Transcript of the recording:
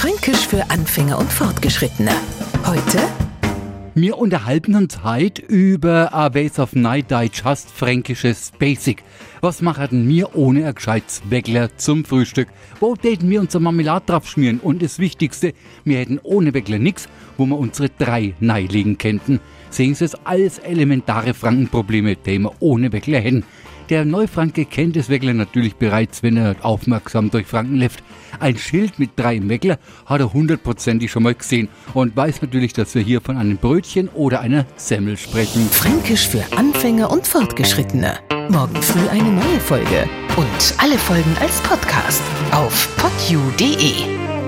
Fränkisch für Anfänger und Fortgeschrittene. Heute Wir unterhalten uns heute über A Ways of Night Digest fränkisches Basic. Was machen wir ohne ein gescheites Weckler zum Frühstück? Wo täten wir unser Marmelade drauf schmieren? Und das Wichtigste, wir hätten ohne Weckler nix, wo wir unsere drei neilegen könnten. Sehen Sie es als elementare Frankenprobleme, die wir ohne Weckler hätten. Der Neufranke kennt das Weckler natürlich bereits, wenn er aufmerksam durch Franken läuft. Ein Schild mit drei Weckler hat er hundertprozentig schon mal gesehen und weiß natürlich, dass wir hier von einem Brötchen oder einer Semmel sprechen. Fränkisch für Anfänger und Fortgeschrittene. Morgen früh eine neue Folge. Und alle Folgen als Podcast auf podu.de.